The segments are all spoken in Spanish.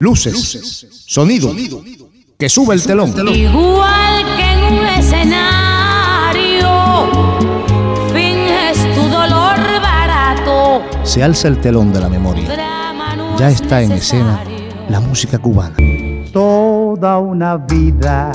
Luces, sonido, que sube el telón. Igual que en un escenario, finges tu dolor barato. Se alza el telón de la memoria. Ya está en escena la música cubana. Toda una vida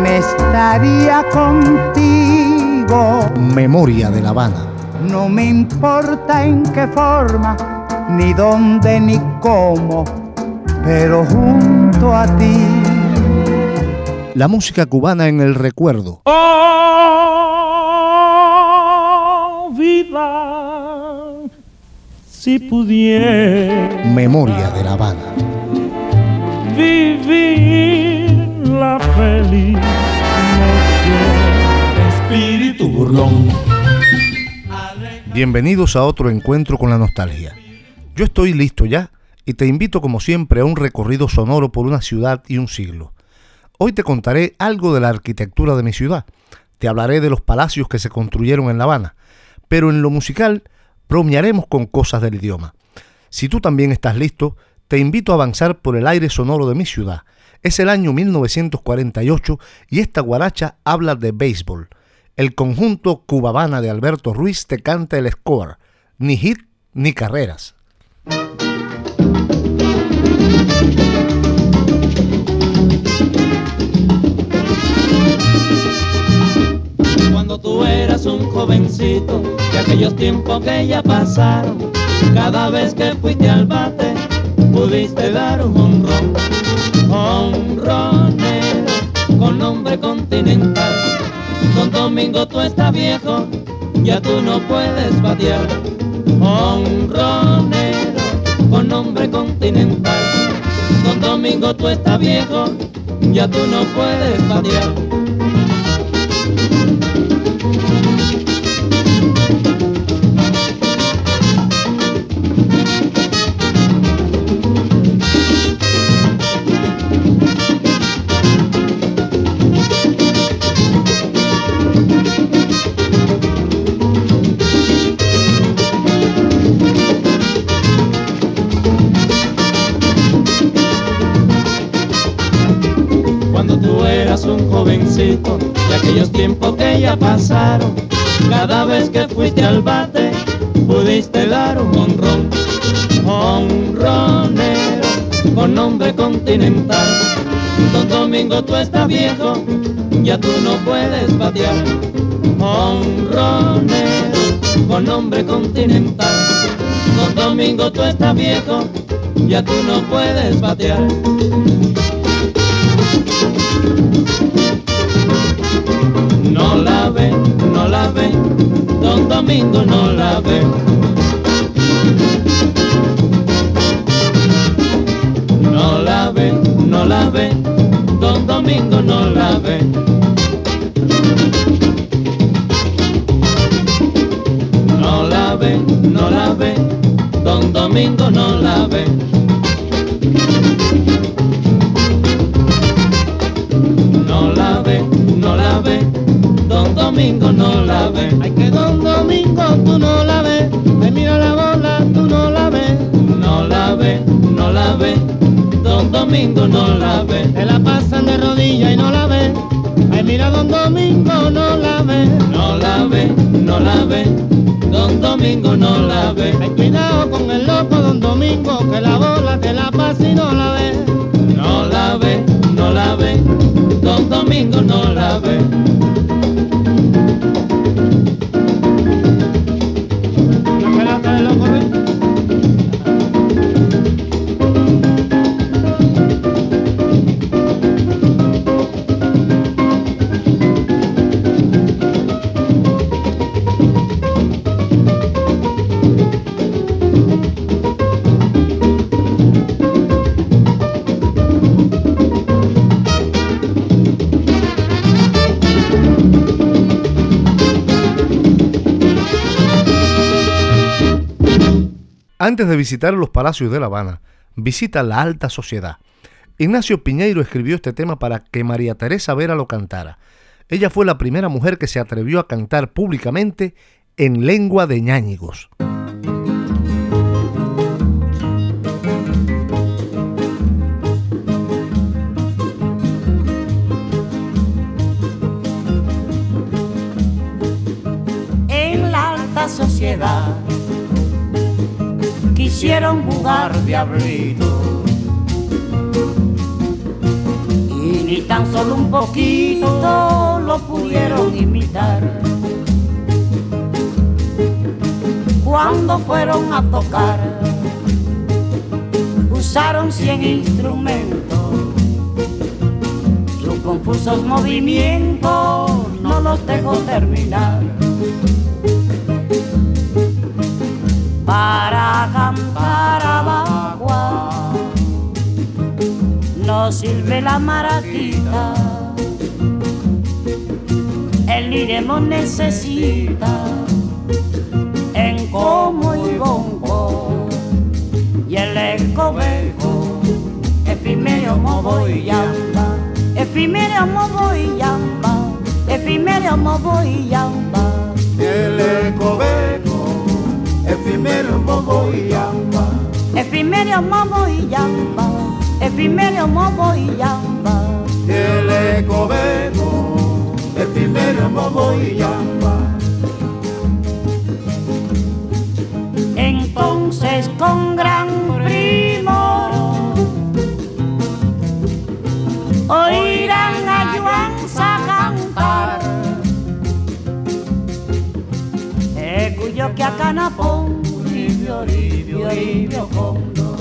me estaría contigo. Memoria de La Habana. No me importa en qué forma ni dónde ni cómo, pero junto a ti. La música cubana en el recuerdo. Oh, vida, si pudiera. Memoria de La Habana. Vivir la feliz noche. Espíritu burlón. Bienvenidos a otro encuentro con la nostalgia. Yo estoy listo ya y te invito como siempre a un recorrido sonoro por una ciudad y un siglo. Hoy te contaré algo de la arquitectura de mi ciudad, te hablaré de los palacios que se construyeron en La Habana, pero en lo musical bromearemos con cosas del idioma. Si tú también estás listo, te invito a avanzar por el aire sonoro de mi ciudad. Es el año 1948 y esta guaracha habla de béisbol. El conjunto Cubabana de Alberto Ruiz te canta el score, ni hit ni carreras. Cuando tú eras un jovencito, de aquellos tiempos que ya pasaron, cada vez que fuiste al bate, pudiste dar un honrón, honronero, con nombre continental. Don Domingo tú estás viejo, ya tú no puedes batear, honronero, con nombre continental. Don Domingo tú estás viejo, ya tú no puedes batear. Aquellos tiempos que ya pasaron, cada vez que fuiste al bate, pudiste dar un honrón, honronero, con nombre continental. Don Domingo tú estás viejo, ya tú no puedes batear, honronero, con nombre continental. Don Domingo tú estás viejo, ya tú no puedes batear. No la ve, no la ve, don Domingo no la ve. No la ve, no la ve, don Domingo no la ve. No la ve, no la ve, don Domingo no la ve. Domingo no la ve. Ay, que don Domingo tú no la ves. Ay, mira la bola, tú no la ves. No la ve, no la ve, don Domingo no la ve. Se la pasan de rodillas y no la ves. Ay, mira don Domingo no la ves. No la ve, no la ve, don Domingo no la ve. Ay, cuidado con el loco don Domingo, que la bola te la pasa y no la ves. No la ve, no la ve, don Domingo no la ve. Antes de visitar los palacios de La Habana, visita la alta sociedad. Ignacio Piñeiro escribió este tema para que María Teresa Vera lo cantara. Ella fue la primera mujer que se atrevió a cantar públicamente en lengua de ñáñigos. En la alta sociedad Quisieron jugar diablito y ni tan solo un poquito lo pudieron imitar. Cuando fueron a tocar, usaron cien instrumentos sus confusos movimientos no los dejo terminar. Para cantar abajo. No sirve la maratita. El iremos necesita en como y bongo y el escobejo efímero movo y llama efímero movo y llama efímero movo y llama el escobejo efímero movo y llama efímero movo y llama efímero movo y escobejo efímero movo y llama entonces con gran primor oirán a Yuanza cantar e cuyo que a canapón ribio, ribio, ribio condo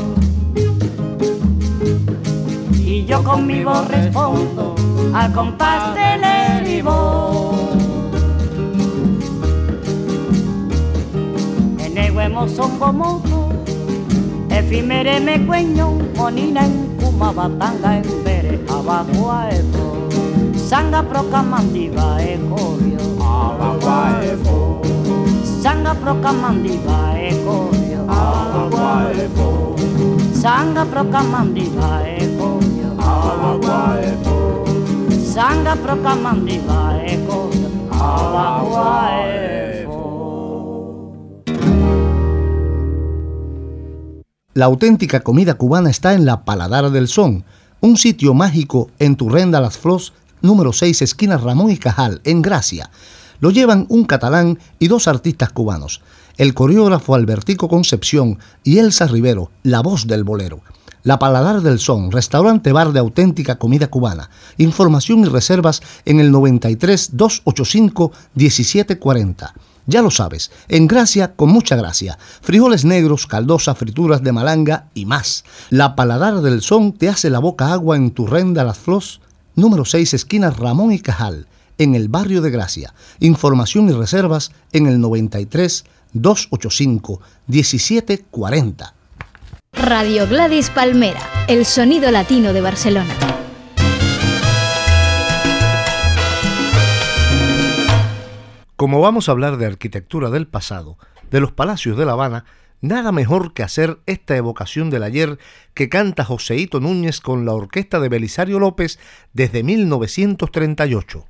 y yo conmigo respondo al compás del eribón Eneguemo son como efimere me cueño, monina en kuma batanga en bere, abajo a efo, sanga procamandiva e corio, abajo a efo, sanga procamandiva e corio, La auténtica comida cubana está en la Paladar del Son, un sitio mágico en Turrenda Las Flos, número 6, esquina Ramón y Cajal, en Gracia. Lo llevan un catalán y dos artistas cubanos, el coreógrafo Albertico Concepción y Elsa Rivero, la voz del bolero. La Paladar del Son, restaurante bar de auténtica comida cubana. Información y reservas en el 93 285 1740. Ya lo sabes, en gracia con mucha gracia. Frijoles negros, caldosa, frituras de malanga y más. La Paladar del Son te hace la boca agua en tu renda Las Flos, número 6, esquina Ramón y Cajal, en el barrio de Gracia. Información y reservas en el 93 285 1740. Radio Gladys Palmera, el sonido latino de Barcelona. Como vamos a hablar de arquitectura del pasado, de los palacios de La Habana, nada mejor que hacer esta evocación del ayer que canta Joseito Núñez con la orquesta de Belisario López desde 1938.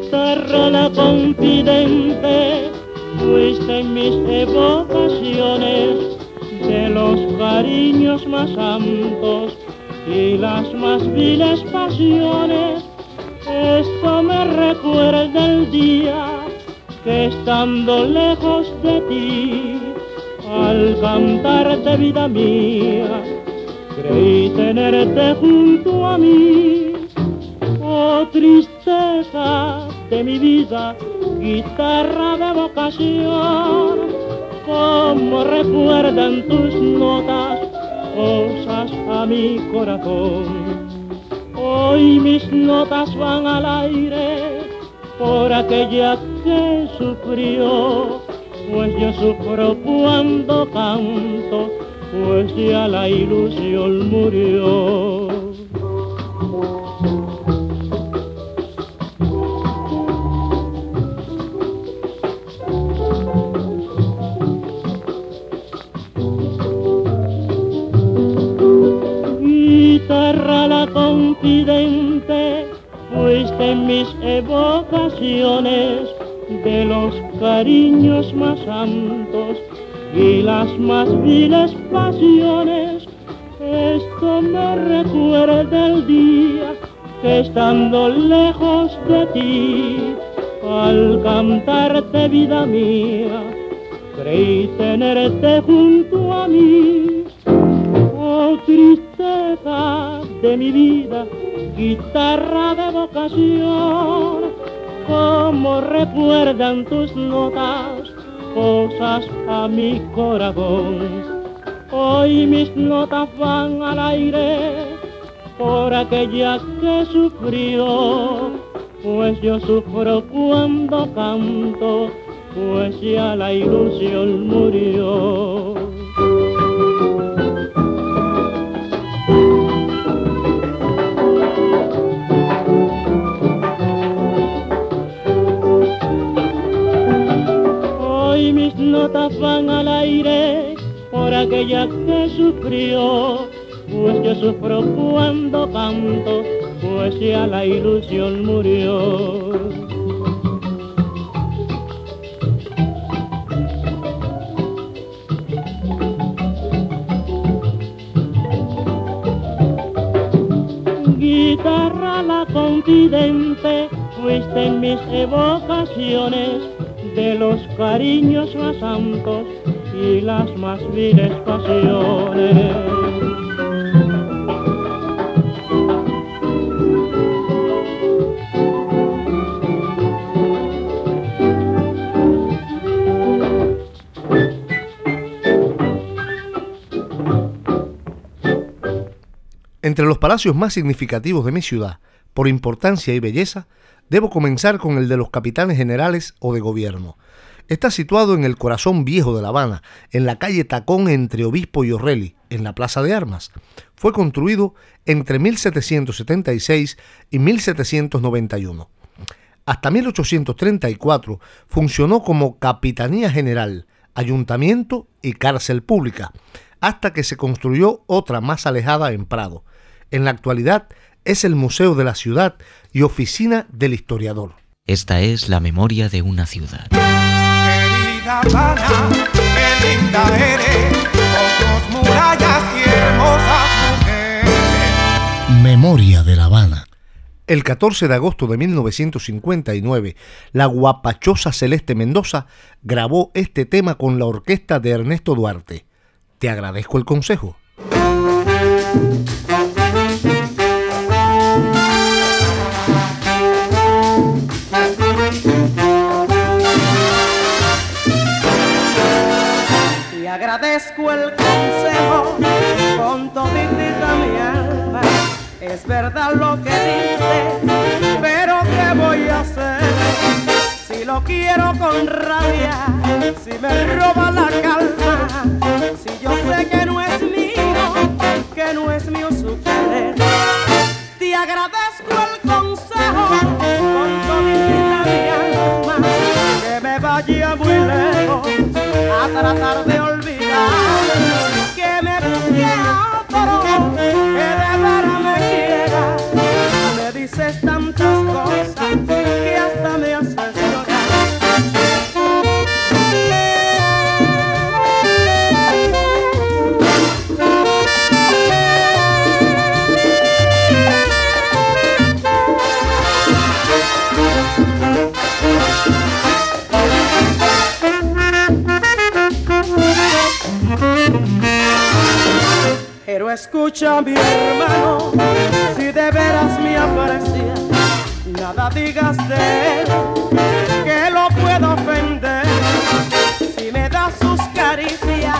Guitarra la confidente, fuiste en mis evocaciones de los cariños más santos y las más viles pasiones. Esto me recuerda el día que estando lejos de ti, al cantarte vida mía, creí tenerte junto a mí. Oh tristeza de mi vida, guitarra de vocación, como recuerdan tus notas cosas a mi corazón. Hoy mis notas van al aire por aquella que sufrió, pues yo sufro cuando canto, pues ya la ilusión murió. Mis evocaciones de los cariños más santos y las más viles pasiones. Esto me recuerda el día que estando lejos de ti, al cantarte vida mía, creí tenerte junto a mí. Oh tristeza de mi vida, guitarra de vocación, como recuerdan tus notas cosas a mi corazón. Hoy mis notas van al aire por aquella que sufrió, pues yo sufro cuando canto, pues ya la ilusión murió. Notas van al aire por aquella que sufrió, pues yo sufro cuando canto, pues ya la ilusión murió. Guitarra la confidente, fuiste en mis evocaciones de los cariños más santos y las más viles pasiones. Entre los palacios más significativos de mi ciudad, por importancia y belleza, debo comenzar con el de los capitanes generales o de gobierno. Está situado en el corazón viejo de La Habana, en la calle Tacón entre Obispo y Orreli, en la Plaza de Armas. Fue construido entre 1776 y 1791. Hasta 1834 funcionó como Capitanía General, Ayuntamiento y Cárcel Pública, hasta que se construyó otra más alejada en Prado. En la actualidad es el Museo de la Ciudad y oficina del historiador. Esta es la memoria de una ciudad. Querida Habana, qué linda eres, con tus murallas y hermosas mujeres. Memoria de La Habana. El 14 de agosto de 1959, la guapachosa Celeste Mendoza grabó este tema con la orquesta de Ernesto Duarte. Te agradezco el consejo. Agradezco el consejo con toditita mi alma. Es verdad lo que dices, pero ¿qué voy a hacer? Si lo quiero con rabia, si me roba la calma, si yo sé que no es mío, que no es mío su querer. Te agradezco el consejo con toditita mi alma, que me vaya muy lejos a tratar de olvidar si de veras me aprecia, nada digas de él, que lo puedo ofender. Si me da sus caricias,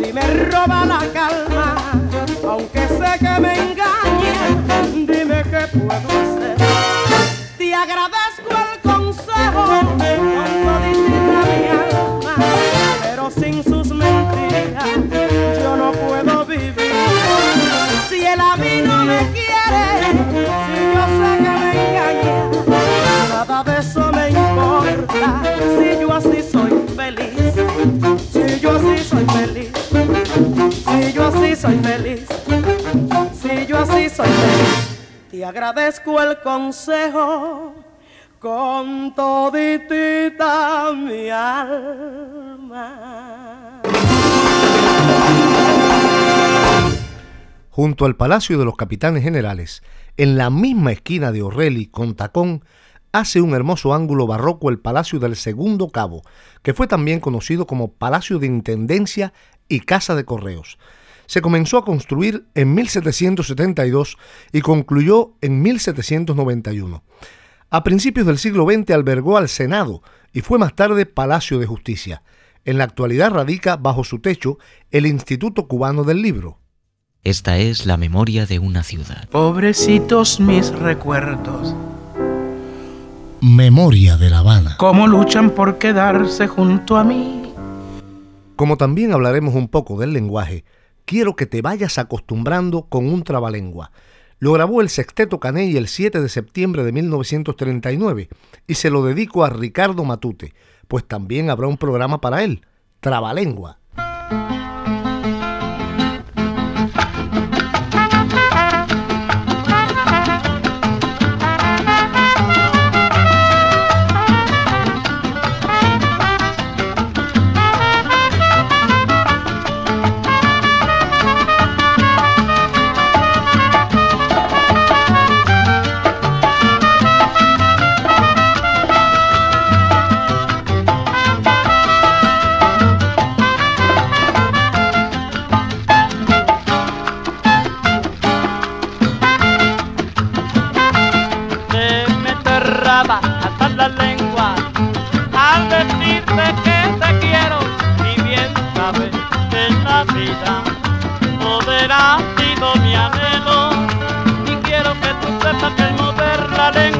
si me roba la calma, aunque sé que me engaña, dime qué puedo hacer. Agradezco el consejo con toditita mi alma. junto al Palacio de los Capitanes Generales, en la misma esquina de Orreli con Tacón, hace un hermoso ángulo barroco el Palacio del Segundo Cabo, que fue también conocido como Palacio de Intendencia y Casa de Correos. Se comenzó a construir en 1772 y concluyó en 1791. A principios del siglo XX albergó al Senado y fue más tarde Palacio de Justicia. En la actualidad radica bajo su techo el Instituto Cubano del Libro. Esta es la memoria de una ciudad. Pobrecitos mis recuerdos. Memoria de La Habana. Cómo luchan por quedarse junto a mí. Como también hablaremos un poco del lenguaje, quiero que te vayas acostumbrando con un trabalengua. Lo grabó el Sexteto Caney el 7 de septiembre de 1939 y se lo dedico a Ricardo Matute, pues también habrá un programa para él, Trabalengua.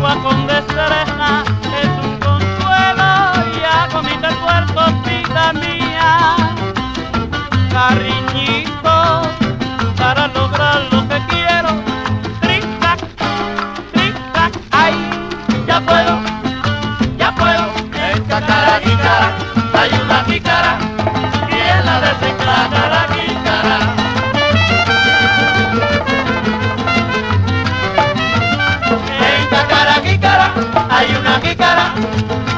guasón descrena, es un consuelo y a comité puerto mía. Cariñito para los hay una jícara,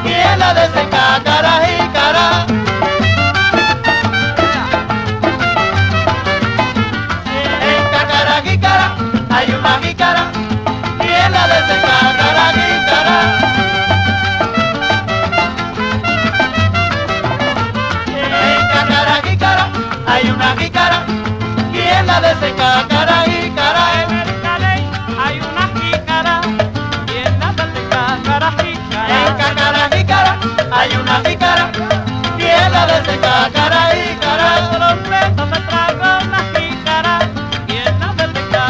quien la de desencacara jícara. En cacara jícara, hay una jícara, quien la de desencacara jícara. En cacara jícara, hay una jícara, quien la de desencacara jícara. a mi cara, tierra de seca, y cara, solo me trago la jícara, tierra de seca,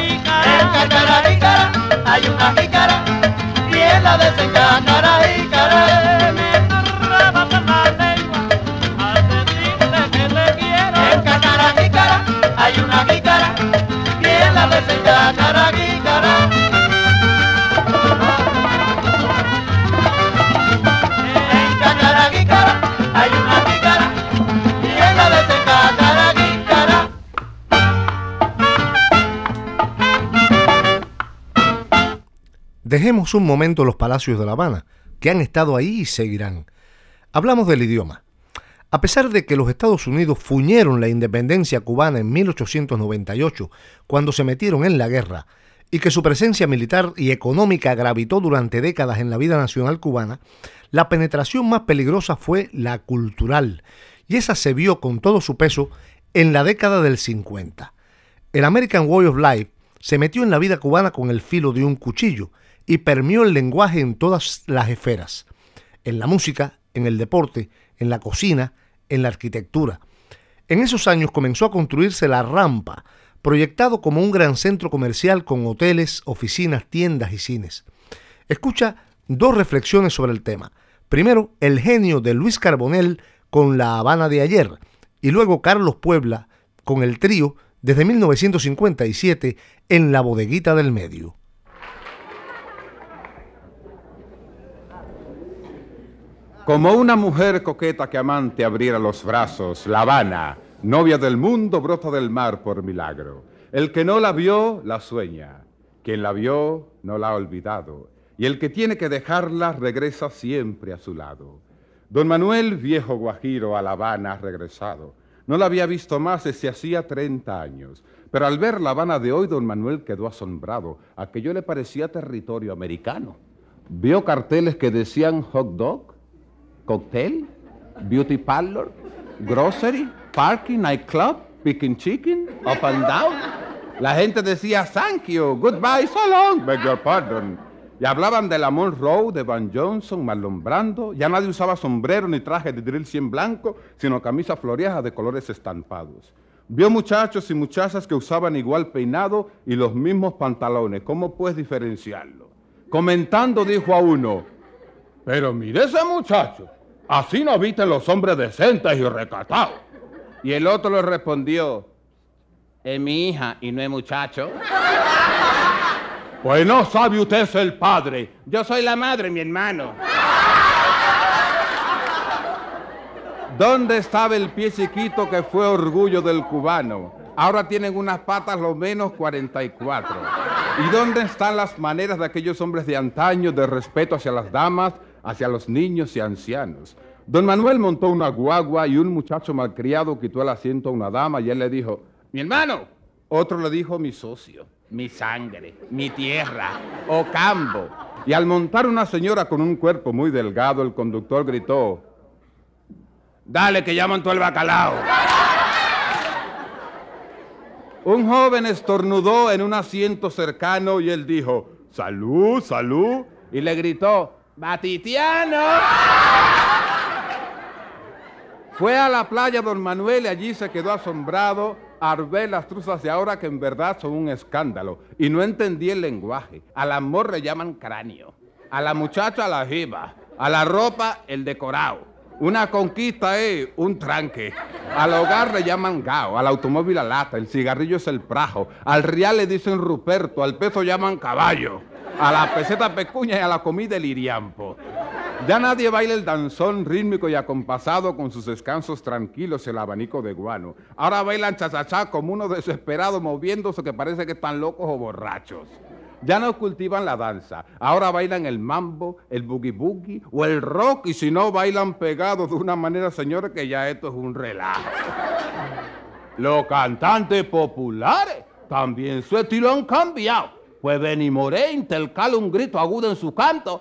y cara, en y hay una jícara, tierra de seca, Dejemos un momento los palacios de La Habana, que han estado ahí y seguirán. Hablamos del idioma. A pesar de que los Estados Unidos fuñeron la independencia cubana en 1898, cuando se metieron en la guerra, y que su presencia militar y económica gravitó durante décadas en la vida nacional cubana, la penetración más peligrosa fue la cultural, y esa se vio con todo su peso en la década del 50. El American Way of Life se metió en la vida cubana con el filo de un cuchillo, y permeó el lenguaje en todas las esferas, en la música, en el deporte, en la cocina, en la arquitectura. En esos años comenzó a construirse la rampa, proyectado como un gran centro comercial con hoteles, oficinas, tiendas y cines. Escucha dos reflexiones sobre el tema. Primero, el genio de Luis Carbonell con La Habana de ayer, y luego Carlos Puebla con el trío desde 1957 en la bodeguita del medio. Como una mujer coqueta que amante abriera los brazos, La Habana, novia del mundo, brota del mar por milagro. El que no la vio, la sueña. Quien la vio, no la ha olvidado. Y el que tiene que dejarla, regresa siempre a su lado. Don Manuel, viejo guajiro, a La Habana ha regresado. No la había visto más desde hacía 30 años. Pero al ver La Habana de hoy, don Manuel quedó asombrado. Aquello le parecía territorio americano. Vio carteles que decían hot dog, cocktail, beauty parlor, grocery, parking, nightclub, picking chicken, up and down. La gente decía thank you, goodbye, so long, beg your pardon. Y hablaban de la Monroe, de Van Johnson, Marlon Brando. Ya nadie usaba sombrero ni traje de drill 100 blanco, sino camisa floreada de colores estampados. Vio muchachos y muchachas que usaban igual peinado y los mismos pantalones. ¿Cómo puedes diferenciarlo? Comentando dijo a uno, pero mire ese muchacho, así no visten los hombres decentes y recatados. Y el otro le respondió, es mi hija y no es muchacho. Pues no sabe usted es el padre. Yo soy la madre, mi hermano. ¿Dónde estaba el pie chiquito que fue orgullo del cubano? Ahora tienen unas patas lo menos 44. ¿Y dónde están las maneras de aquellos hombres de antaño de respeto hacia las damas, hacia los niños y ancianos? Don Manuel montó una guagua y un muchacho malcriado quitó el asiento a una dama y él le dijo, mi hermano. Otro le dijo, mi socio, mi sangre, mi tierra, Ocambo. Y al montar una señora con un cuerpo muy delgado, el conductor gritó, dale que ya montó el bacalao. Un joven estornudó en un asiento cercano y él dijo, salud, salud. Y le gritó, Batitiano. Fue a la playa don Manuel y allí se quedó asombrado al ver las truzas de ahora que en verdad son un escándalo. Y no entendí el lenguaje. Al amor le llaman cráneo, a la muchacha la jiba, a la ropa el decorado. Una conquista es un tranque. Al hogar le llaman gao, al automóvil la lata, el cigarrillo es el prajo, al real le dicen ruperto, al peso llaman caballo, a la peseta pecuña y a la comida el iriampo. Ya nadie baila el danzón rítmico y acompasado con sus descansos tranquilos el abanico de guano. Ahora bailan chachachá como uno desesperado moviéndose que parece que están locos o borrachos. Ya no cultivan la danza, ahora bailan el mambo, el boogie boogie o el rock y si no bailan pegados de una manera, señores, que ya esto es un relajo. Los cantantes populares también su estilo han cambiado. Pues Benny Moré intercala un grito agudo en su canto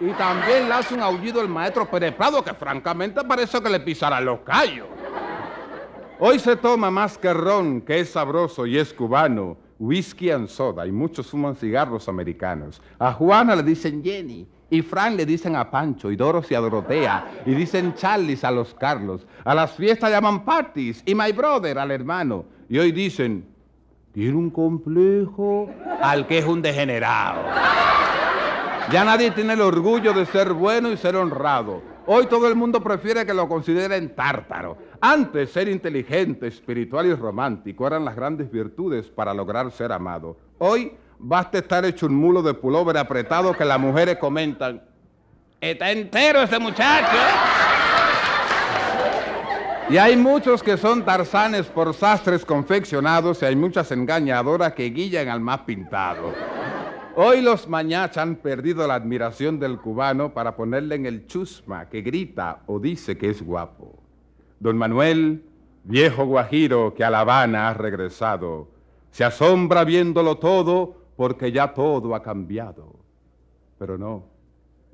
y también le hace un aullido el maestro Pérez Prado, que francamente parece que le pisará los callos. Hoy se toma más que ron, que es sabroso y es cubano, whisky and soda, y muchos fuman cigarros americanos. A Juana le dicen Jenny, y Fran le dicen a Pancho, y Doros y a Dorotea, y dicen Charles a los Carlos. A las fiestas llaman parties, y my brother al hermano. Y hoy dicen, tiene un complejo al que es un degenerado. Ya nadie tiene el orgullo de ser bueno y ser honrado. Hoy todo el mundo prefiere que lo consideren tártaro. Antes ser inteligente, espiritual y romántico eran las grandes virtudes para lograr ser amado. Hoy basta estar hecho un mulo de pullover apretado que las mujeres comentan. Está entero ese muchacho. Y hay muchos que son tarzanes por sastres confeccionados y hay muchas engañadoras que guillan al más pintado. Hoy los mañachas han perdido la admiración del cubano para ponerle en el chusma que grita o dice que es guapo. Don Manuel, viejo guajiro que a La Habana ha regresado, se asombra viéndolo todo porque ya todo ha cambiado. Pero no,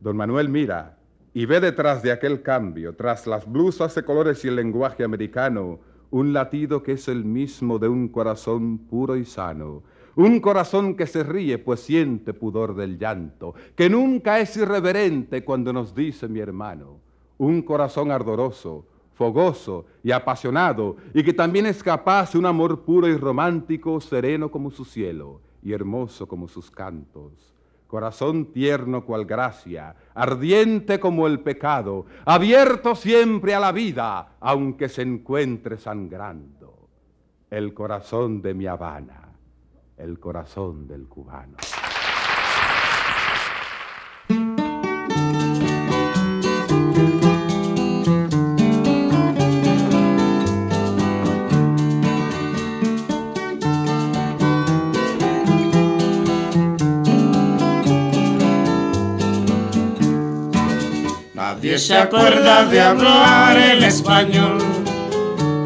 don Manuel mira y ve detrás de aquel cambio, tras las blusas de colores y el lenguaje americano, un latido que es el mismo de un corazón puro y sano, un corazón que se ríe pues siente pudor del llanto, que nunca es irreverente cuando nos dice mi hermano. Un corazón ardoroso, fogoso y apasionado, y que también es capaz de un amor puro y romántico, sereno como su cielo y hermoso como sus cantos. Corazón tierno cual gracia, ardiente como el pecado, abierto siempre a la vida, aunque se encuentre sangrando. El corazón de mi Habana el corazón del cubano. Se acuerda de hablar el español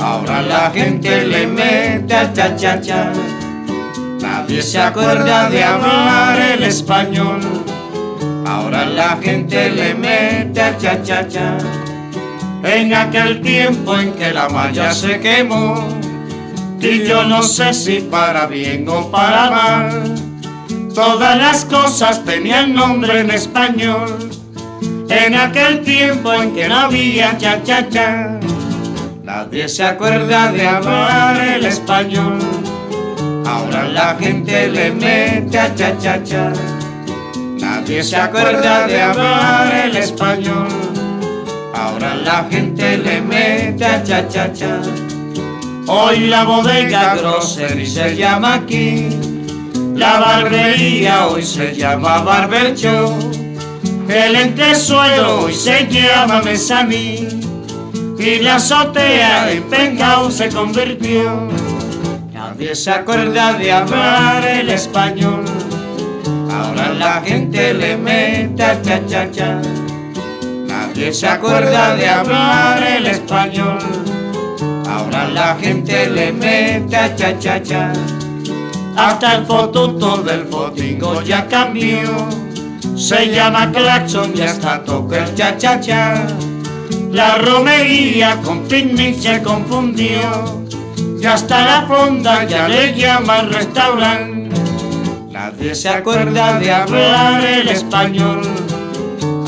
Ahora la gente le mete a cha cha cha. Nadie se acuerda de hablar el español. Ahora la gente le mete a cha cha cha. En aquel tiempo en que la malla se quemó, y yo no sé si para bien o para mal, todas las cosas tenían nombre en español. En aquel tiempo en que no había cha cha cha, nadie se acuerda de hablar el español. Ahora la gente le mete a cha cha cha. Nadie se acuerda de hablar el español. Ahora la gente le mete a cha cha cha. Hoy la bodega grocery se llama aquí. La barbería hoy se llama Barber Show. El entresuelo hoy se llama Mesaní. Y la azotea en penthouse se convirtió. Nadie se acuerda de hablar el español. Ahora la gente le mete a cha cha cha. Nadie se acuerda de hablar el español. Ahora la gente le mete a cha cha cha. Hasta el fotuto del fotingo ya cambió. Se llama claxon y hasta toca el cha cha cha. La romería con picnic se confundió. Y hasta la fonda ya le llaman restaurante. Nadie se acuerda de hablar el español.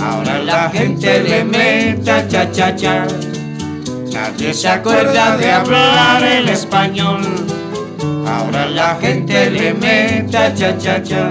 Ahora la gente le mete a cha cha cha. Nadie se acuerda de hablar el español. Ahora la gente le mete a cha cha cha.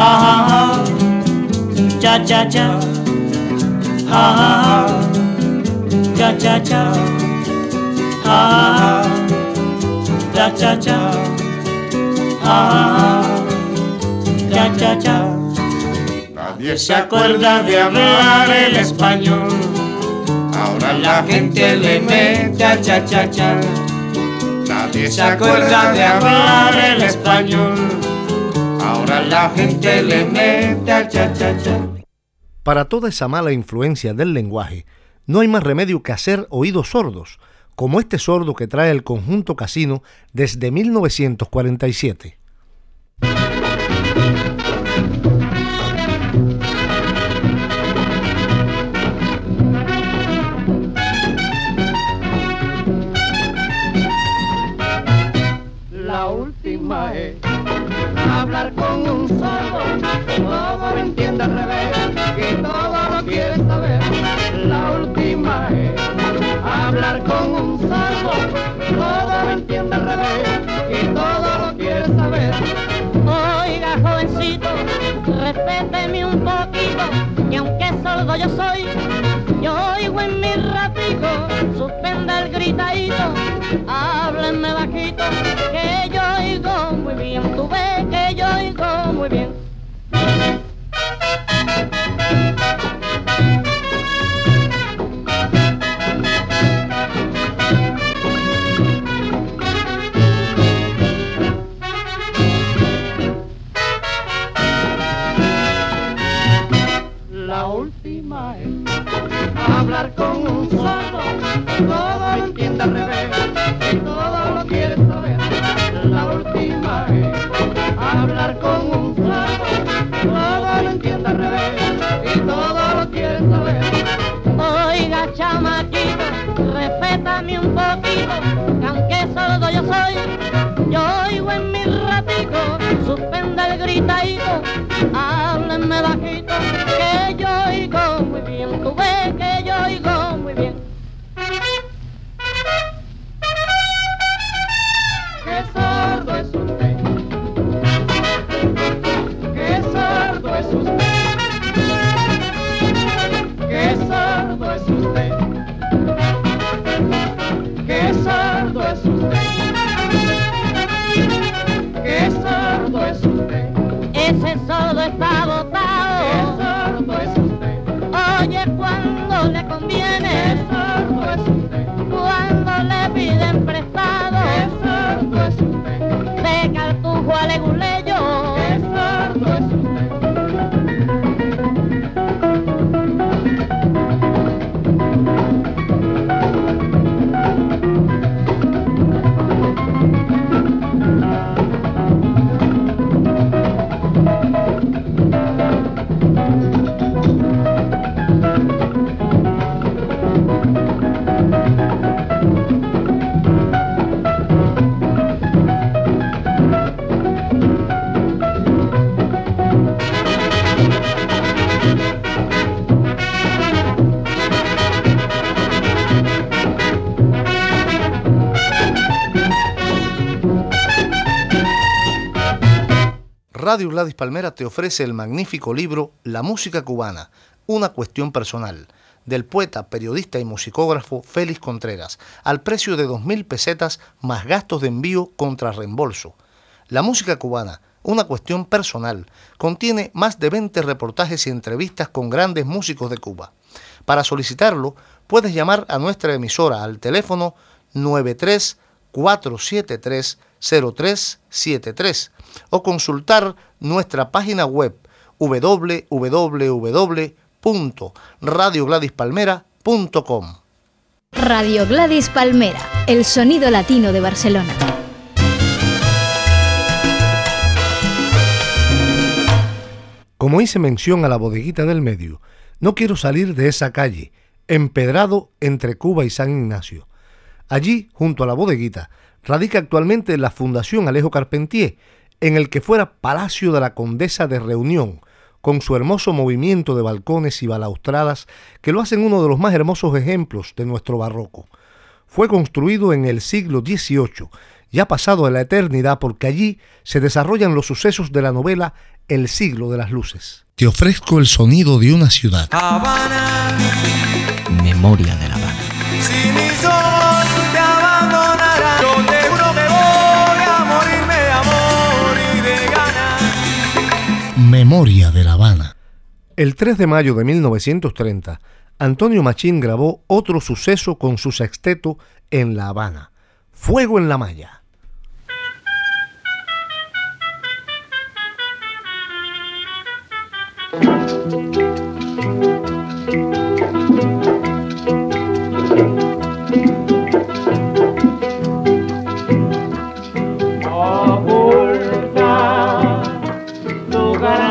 ha ha cha cha cha. Ha ha ha cha cha cha. Ha ha cha cha cha. Ha cha cha cha. Nadie se acuerda de hablar el español. Ahora la gente le mete a cha cha cha. Nadie se acuerda de hablar el español. Ahora la gente le mete a cha cha cha. Para toda esa mala influencia del lenguaje, no hay más remedio que hacer oídos sordos, como este sordo que trae el conjunto casino desde 1947. Hablar con un sordo, todo lo entiende al revés y todo lo quiere saber. La última es hablar con un sordo, todo lo entiende al revés y todo lo quiere saber. Oiga, jovencito, respéteme un poquito, que aunque sordo yo soy, yo oigo en mi ratico, suspenda el gritadito, háblenme bajito, que yo oigo muy bien, tú ves que yo oigo muy bien. La última es hablar con un sordo, todo lo entiende al revés aunque sordo yo soy, yo oigo en mi ratico, suspenda el gritadito, háblenme bajito, Radio Gladys Palmera te ofrece el magnífico libro La música cubana, una cuestión personal, del poeta, periodista y musicógrafo Félix Contreras, al precio de 2.000 pesetas más gastos de envío contra reembolso. La música cubana, una cuestión personal, contiene más de 20 reportajes y entrevistas con grandes músicos de Cuba. Para solicitarlo, puedes llamar a nuestra emisora al teléfono 93 473 0373 o consultar nuestra página web www.radiogradispalmera.com. Radio Gladys Palmera, el sonido latino de Barcelona. Como hice mención a la bodeguita del medio, no quiero salir de esa calle, empedrado entre Cuba y San Ignacio. Allí, junto a la bodeguita, radica actualmente la Fundación Alejo Carpentier, en el que fuera Palacio de la Condesa de Reunión, con su hermoso movimiento de balcones y balaustradas que lo hacen uno de los más hermosos ejemplos de nuestro barroco. Fue construido en el siglo XVIII y ha pasado a la eternidad porque allí se desarrollan los sucesos de la novela El siglo de las luces. Te ofrezco el sonido de una ciudad. Habana. Memoria de La Habana. Memoria de La Habana. El 3 de mayo de 1930, Antonio Machín grabó otro suceso con su sexteto en La Habana, Fuego en la Maya.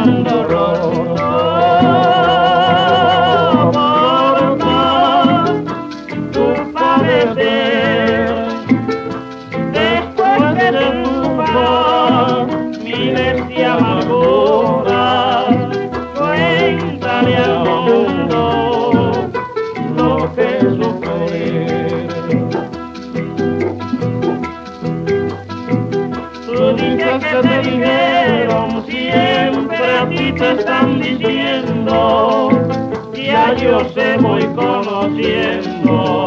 Tu gran dolor. Te están diciendo ya yo se voy conociendo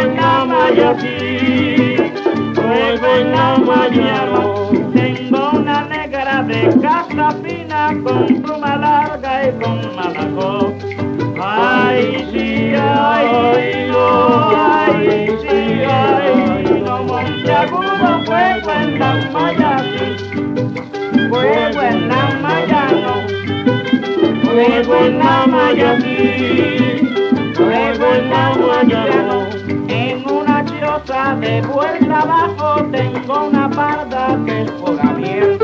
en sí. Fuego en la no. Tengo una negra de casa fina con pluma larga y con malaco. Ay, sí, ay, no, ay, sí, ay, no, Monteagudo, fuego en la sí. Fuego en la malla, no. Fuego en la sí. Fuego en la de vuelta abajo tengo una parda que es por Gabriel.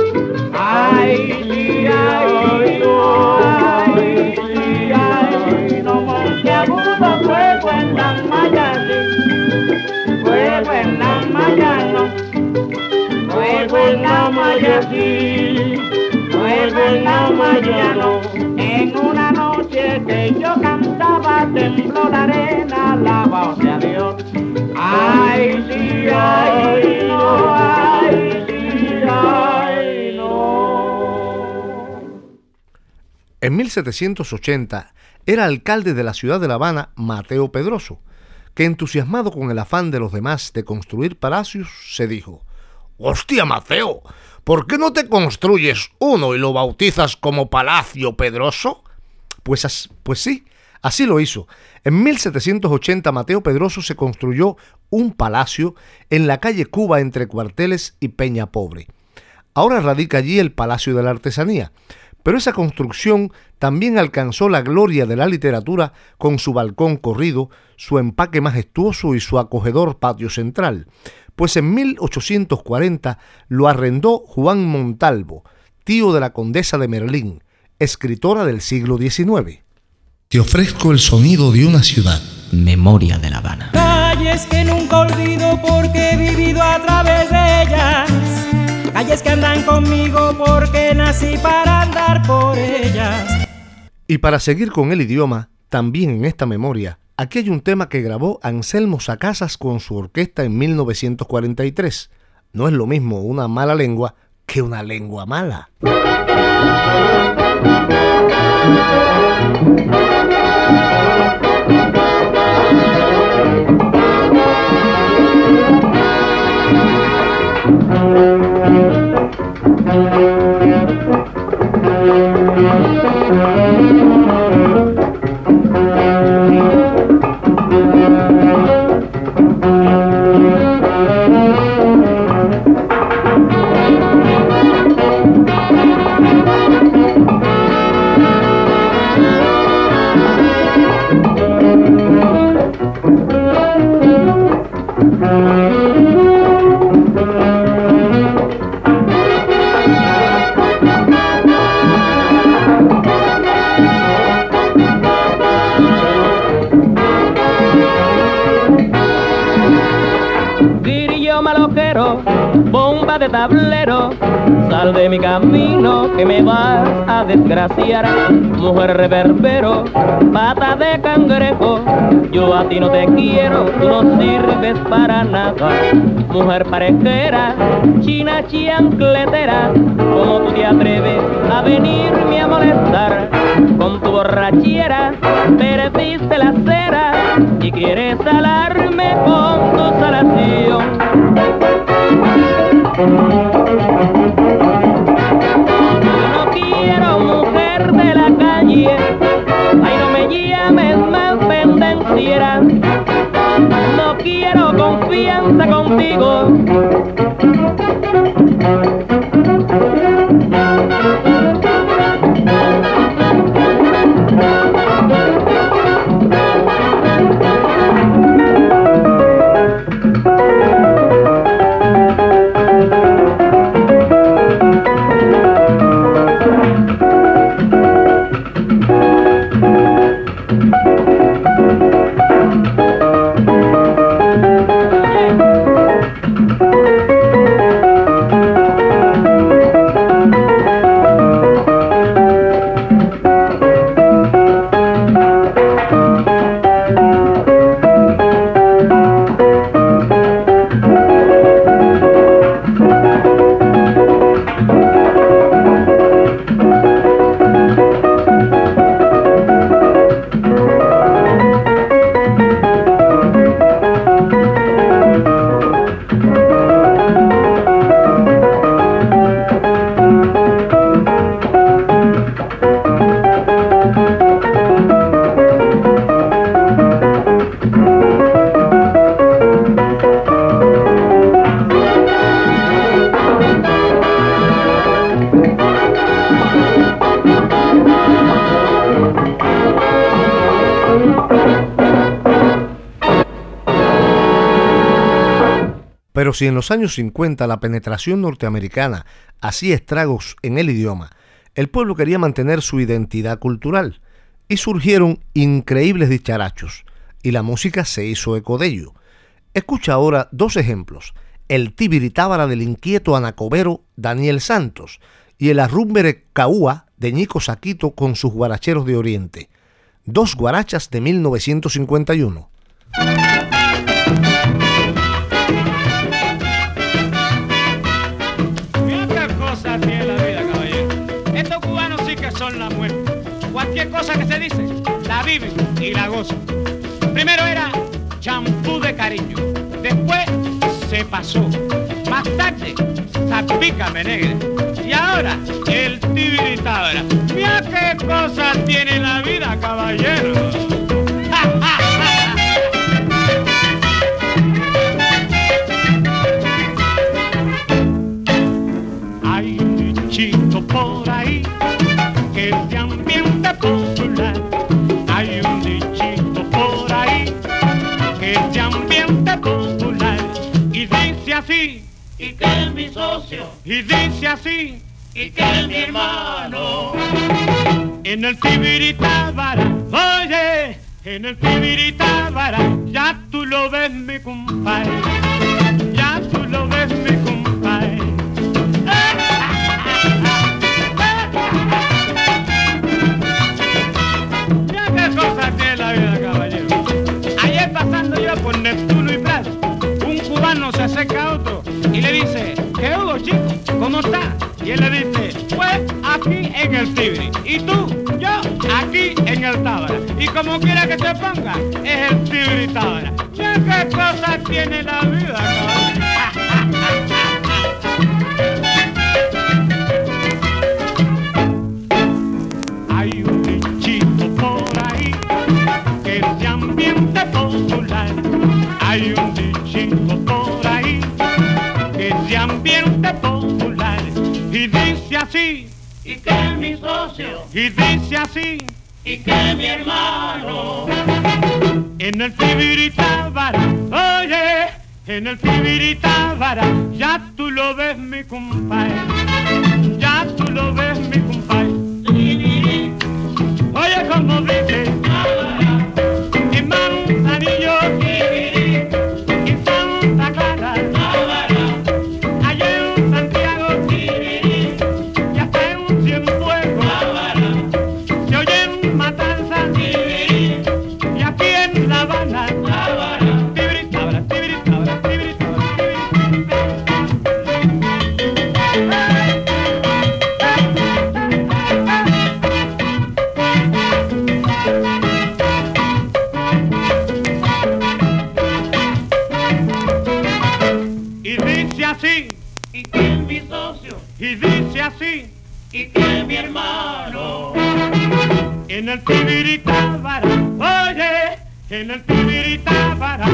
Ay, sí, ay, no, ay, sí, ay, no, Monteagudo, fuego en Mayasi, fuego en Mayano, fuego en Mayasi, fuego en Mayano. En una noche que yo cantaba tembló la arena, la Dios. Ay, sí, ay, no, ay, sí, ay, no. En 1780 era alcalde de la ciudad de La Habana Mateo Pedroso, que entusiasmado con el afán de los demás de construir palacios, se dijo, Hostia, Mateo, ¿por qué no te construyes uno y lo bautizas como Palacio Pedroso? Pues, pues sí, así lo hizo. En 1780 Mateo Pedroso se construyó un palacio en la calle Cuba entre Cuarteles y Peña Pobre. Ahora radica allí el Palacio de la Artesanía, pero esa construcción también alcanzó la gloria de la literatura con su balcón corrido, su empaque majestuoso y su acogedor patio central, pues en 1840 lo arrendó Juan Montalvo, tío de la condesa de Merlín, escritora del siglo XIX. Te ofrezco el sonido de una ciudad. Memoria de La Habana. Calles que nunca olvido porque he vivido a través de ellas. Calles que andan conmigo porque nací para andar por ellas. Y para seguir con el idioma, también en esta memoria, aquí hay un tema que grabó Anselmo Sacasas con su orquesta en 1943. No es lo mismo una mala lengua que una lengua mala. Sal de mi camino que me vas a desgraciar. Mujer reverbero, pata de cangrejo, yo a ti no te quiero, tú no sirves para nada. Mujer parejera, china chiancletera, como tú te atreves a venirme a molestar. Con tu borrachera, perdiste la cera y quieres salarme con tu salación. No quiero mujer de la calle, ay no me llames más pendenciera. No quiero confianza contigo. Pero si en los años 50 la penetración norteamericana hacía estragos en el idioma, el pueblo quería mantener su identidad cultural y surgieron increíbles dicharachos, y la música se hizo eco de ello. Escucha ahora dos ejemplos, el tibiritábara del inquieto anacobero Daniel Santos y el arrúmbere caúa de Ñico Saquito con sus guaracheros de Oriente. Dos guarachas de 1951. Cosa que se dice, la viven y la gozan. Primero era champú de cariño. Después se pasó. Más tarde, zapícame negre. Y ahora, el tibiritábara. Mira qué cosa tiene la vida, caballero. Así, y que es mi socio. Y dice así, y que es mi hermano. En el Tibiritábara, oye, en el Tibiritábara, ya tú lo ves mi compadre. ¿Cómo está? Y él le dice, pues aquí en el Tibri. Y tú, yo, aquí en el Tábara. Y como quiera que te ponga, es el Tibri Tábara. Mira qué cosa tiene la vida, caballero. Y dice así, y que mi hermano. En el Tibiritábara, oye, en el Tibiritábara, ya tú lo ves mi compadre. Ya tú lo ves mi compadre. Oye, como dice, en Manzanillo, el Tibiritábara, oye, en el Tibiritábara.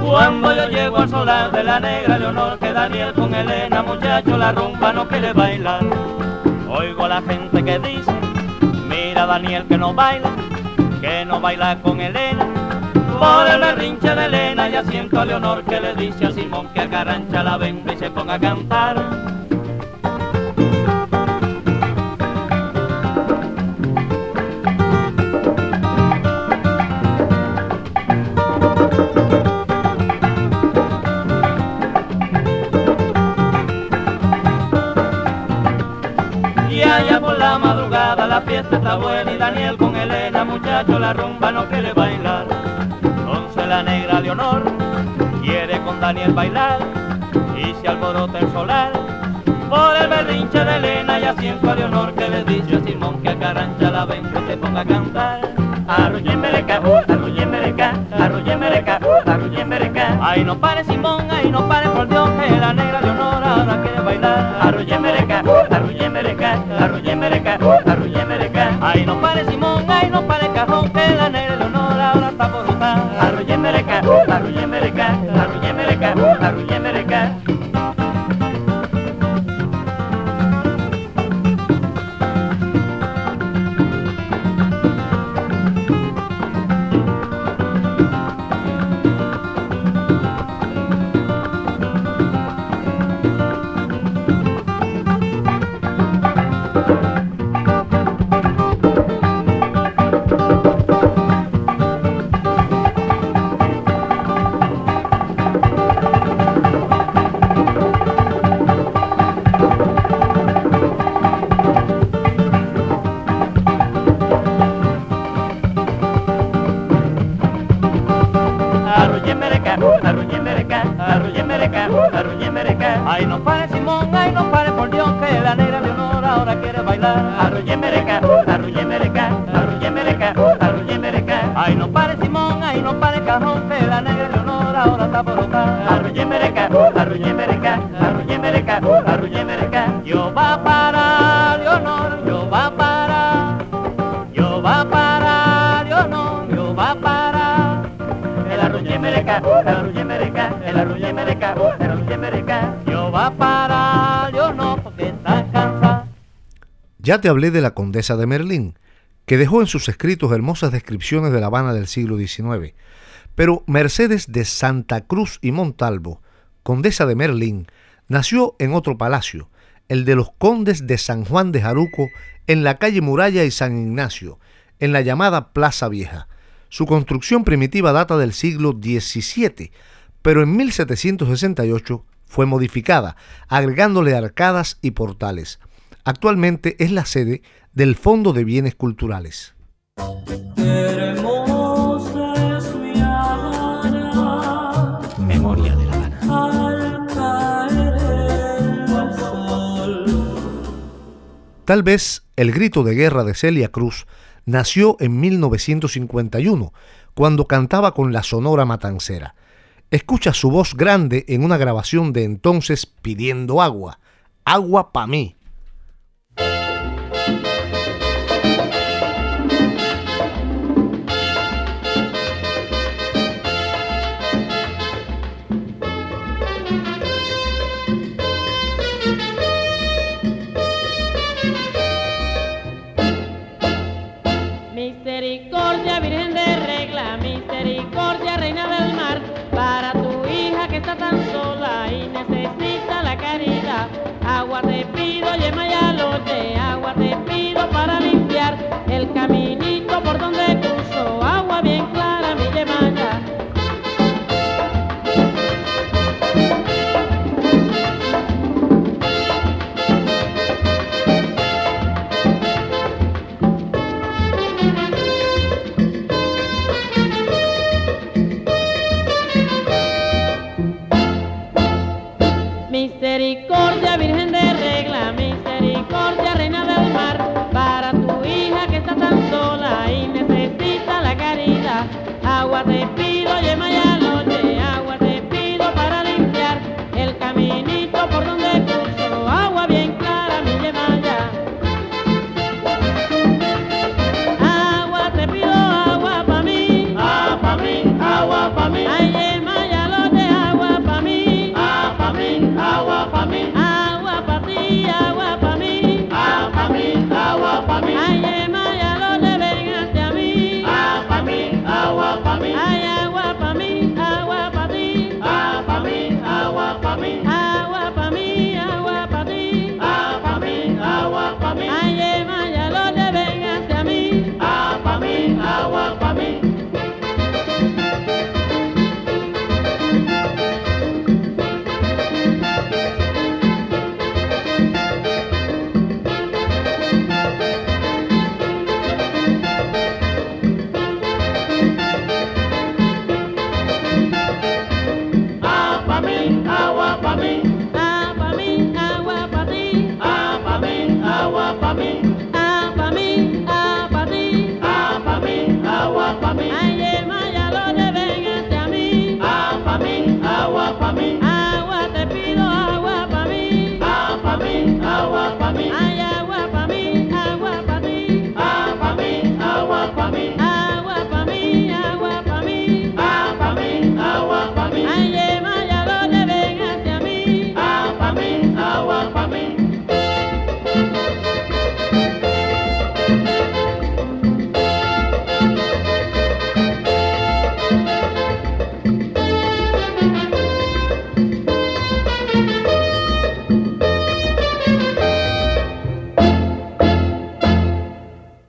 Cuando yo llego al solar de la negra Leonor, que Daniel con Elena, muchacho, la rumba no quiere bailar. Daniel que no baila, que no baila con Elena. Por el berrinche de Elena ya siento a Leonor que le dice a Simón que a Carancha la venga y se ponga a cantar. La fiesta está buena y Daniel con Elena, muchacho, la rumba no quiere bailar. Entonces la negra Leonor quiere con Daniel bailar y se alborota el solar. Por el berrinche de Elena ya siento a Leonor que le dice a Simón que a Carancha la ven que se ponga a cantar. Arruye mereca, uh, arruye mereca, arruye mereca, uh, arruye mereca. Ay no pare Simón, ay no pare por Dios que la negra Leonor ahora quiere bailar. Arruye mereca, uh, pare Simón, ay no pare cajón que la negra Leonor ahora está por botar. Arruye mereca, uh, bailar. Arruye mereca, arruye mereca, arruye mereca, arruye mereca. Ay, no pare Simón, ay, no pare cajón, que la negra Leonor ahora está por botar. Arruye mereca, arruye mereca, arruye mereca, arruye mereca. Yo va para Ya te hablé de la condesa de Merlín, que dejó en sus escritos hermosas descripciones de La Habana del siglo XIX. Pero Mercedes de Santa Cruz y Montalvo, condesa de Merlín, nació en otro palacio, el de los condes de San Juan de Jaruco, en la calle Muralla y San Ignacio, en la llamada Plaza Vieja. Su construcción primitiva data del siglo XVII, pero en 1768 fue modificada, agregándole arcadas y portales. Actualmente es la sede del Fondo de Bienes Culturales. Memoria de La. Tal vez el grito de guerra de Celia Cruz nació en 1951, cuando cantaba con la Sonora Matancera. Escucha su voz grande en una grabación de entonces pidiendo agua. Agua pa' mí. Agua te pido, yema y alote, agua te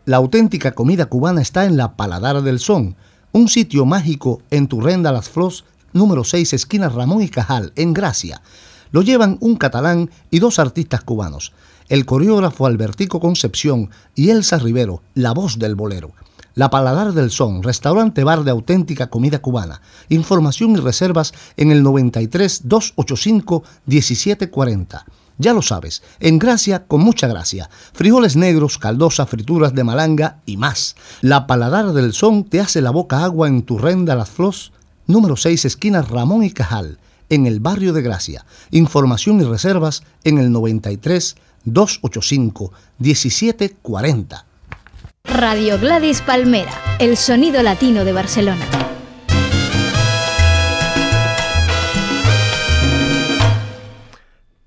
La auténtica comida cubana está en la Paladar del Son, un sitio mágico en Turrenda Las Flos, número 6, esquina Ramón y Cajal, en Gracia. Lo llevan un catalán y dos artistas cubanos, el coreógrafo Albertico Concepción y Elsa Rivero, la voz del bolero. La Paladar del Son, restaurante bar de auténtica comida cubana. Información y reservas en el 93 285 1740. Ya lo sabes, en gracia con mucha gracia. Frijoles negros, caldosa, frituras de malanga y más. La Paladar del Son te hace la boca agua en tu renda Las Flos, número 6, esquina Ramón y Cajal, en el barrio de Gracia. Información y reservas en el 93 285 1740. Radio Gladys Palmera, el sonido latino de Barcelona.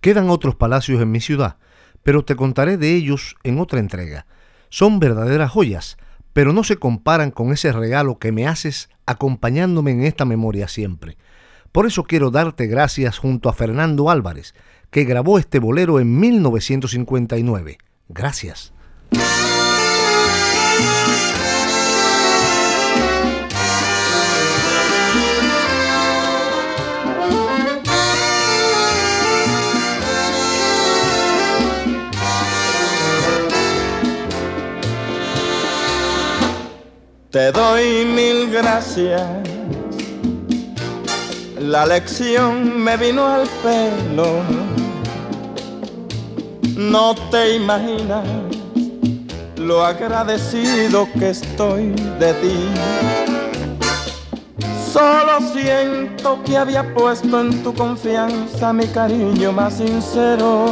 Quedan otros palacios en mi ciudad, pero te contaré de ellos en otra entrega. Son verdaderas joyas, pero no se comparan con ese regalo que me haces acompañándome en esta memoria siempre. Por eso quiero darte gracias junto a Fernando Álvarez, que grabó este bolero en 1959. Gracias. Te doy mil gracias. La lección me vino al pelo. No te imaginas lo agradecido que estoy de ti. Solo siento que había puesto en tu confianza mi cariño más sincero.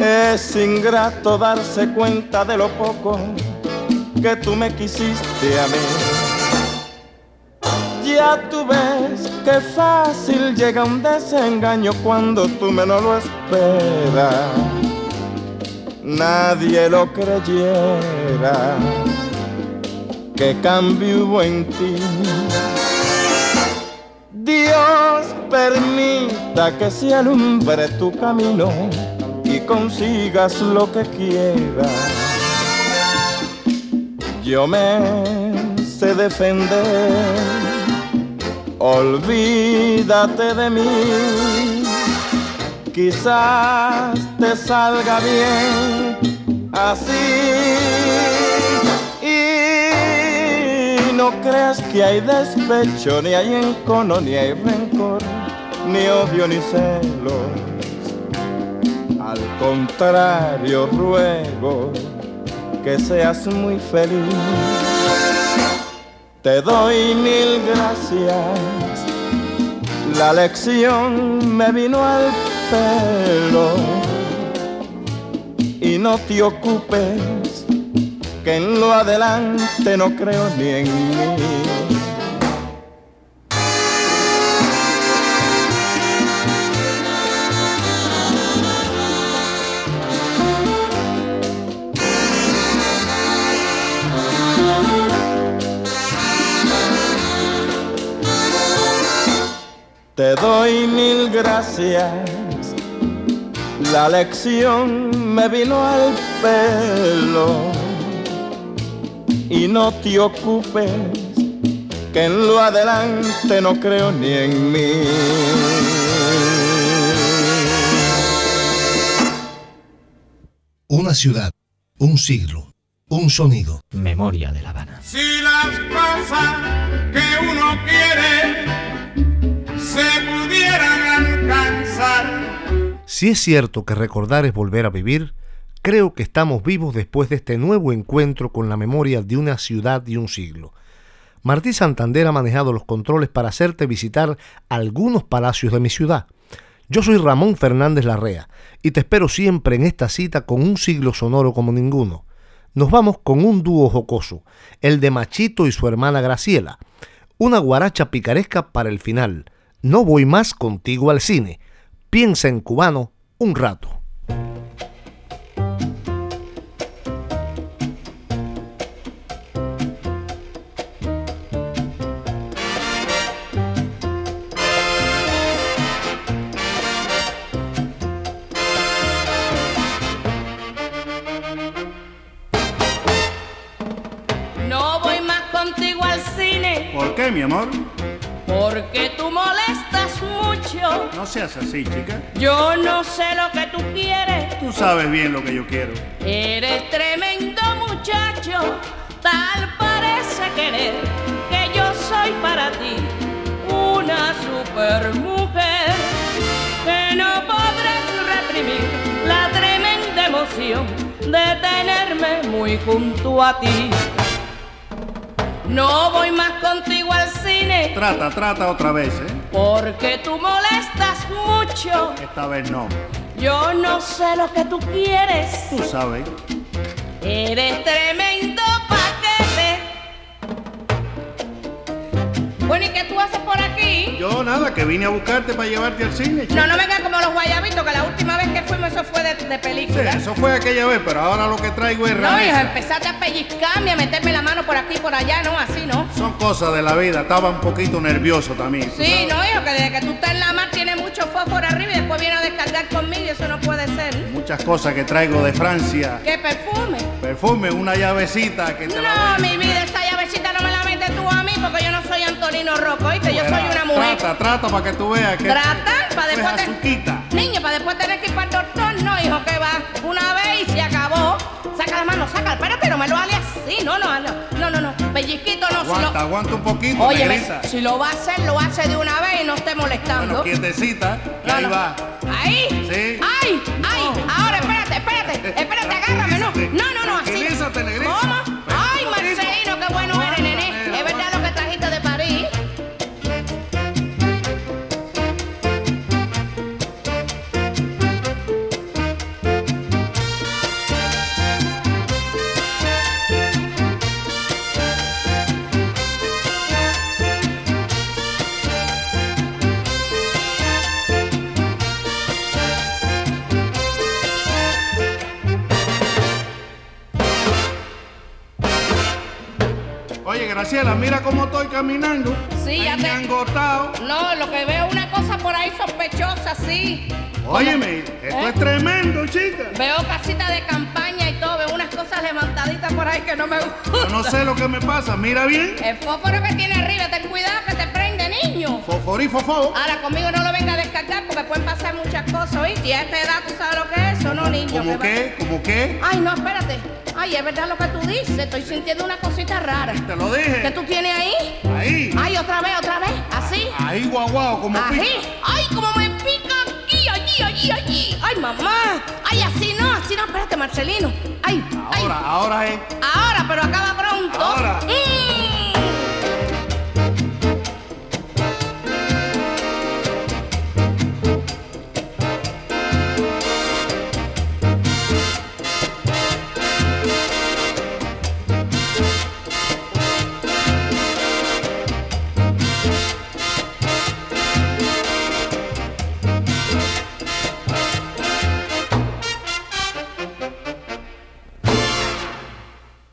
Es ingrato darse cuenta de lo poco que tú me quisiste a mí. Ya tú ves que fácil llega un desengaño cuando tú menos lo esperas. Nadie lo creyera que cambio hubo en ti. Dios permita que se alumbre tu camino consigas lo que quieras. Yo me sé defender, olvídate de mí. Quizás te salga bien así. Y no creas que hay despecho, ni hay encono, ni hay rencor, ni odio, ni celos al contrario, ruego que seas muy feliz. Te doy mil gracias. La lección me vino al pelo. Y no te ocupes, que en lo adelante no creo ni en mí. Gracias. La lección me vino al pelo. Y no te ocupes, que en lo adelante no creo ni en mí. Una ciudad, un siglo, un sonido. Memoria de La Habana. Si las cosas que uno quiere se pudieran Si es cierto que recordar es volver a vivir, creo que estamos vivos después de este nuevo encuentro con la memoria de una ciudad y un siglo. Martí Santander ha manejado los controles para hacerte visitar algunos palacios de mi ciudad. Yo soy Ramón Fernández Larrea y te espero siempre en esta cita con un siglo sonoro como ninguno. Nos vamos con un dúo jocoso, el de Machito y su hermana Graciela. Una guaracha picaresca para el final. No voy más contigo al cine. Piensa en cubano un rato. No voy más contigo al cine ¿Por qué, mi amor? porque tú molestas No seas así, chica. Yo no sé lo que tú quieres. Tú sabes bien lo que yo quiero. Eres tremendo muchacho, tal parece querer que yo soy para ti una super mujer que no podrás reprimir la tremenda emoción de tenerme muy junto a ti. No voy más contigo al cine Trata, trata otra vez, ¿eh? Porque tú molestas mucho. Esta vez no. Yo no sé lo que tú quieres. Tú sabes. Eres tremendo Bueno, ¿y qué tú haces por aquí? Yo nada, que vine a buscarte para llevarte al cine, chica. No, no vengas como los guayabitos, que la última vez que fuimos eso fue de, de Sí, película. eso fue aquella vez, pero ahora lo que traigo es no, hijo, empezaste a pellizcarme, a meterme la mano por aquí y por allá, no, así no. Son cosas de la vida. Estaba un poquito nervioso también. ¿tú Sí, no, hijo, que desde que tú estás en la mar tienes mucho fósforo arriba y después viene a descargar conmigo y eso no puede ser. Muchas cosas que traigo de Francia. ¿Qué perfume? Perfume, una llavecita que te la No, mi vida, porque yo no soy Antonino Rocco, ¿oíste? Yo soy una mujer. Trata, trata para que tú veas que. Tratar para después es te-. Niño, para después tener que ir para el doctor, no, hijo, que va. Una vez y se acabó. Saca la mano, saca, espérate, no me lo hale así. No, no, no, no, no, no. Pellizquito no, si Aguanta, lo. aguanta un poquito, Oye, si lo va a hacer, lo hace de una vez y no esté molestando. Bueno, quietecita, que No, ahí no. va. Ahí. Sí. Ay. Sí. Óyeme, esto ¿Eh? es tremendo, chica. Veo casita de campaña y todo, veo unas cosas levantaditas por ahí que no me gustan. Yo no sé lo que me pasa. Mira bien. El fósforo que tiene arriba, ten cuidado que te prende, niño. Foforí, fofo. Ahora conmigo no lo venga a descargar porque pueden pasar muchas cosas, ¿oíste? Y a esta edad tú sabes lo que es eso, ¿no, niño? ¿Cómo qué? ¿Cómo qué? Ay, no, espérate. Ay, es verdad lo que tú dices. Estoy sintiendo una cosita rara. Te lo dije. ¿Qué tú tienes ahí? Ahí. Ay, otra vez, otra vez. ¿Así? Ahí, guau, guau, como pica. Ay, como me Ay, mamá. Ay, así no, así no. Espérate, Marcelino. Ay, ahora, ahora, eh. Ahora, pero acaba pronto. Mm.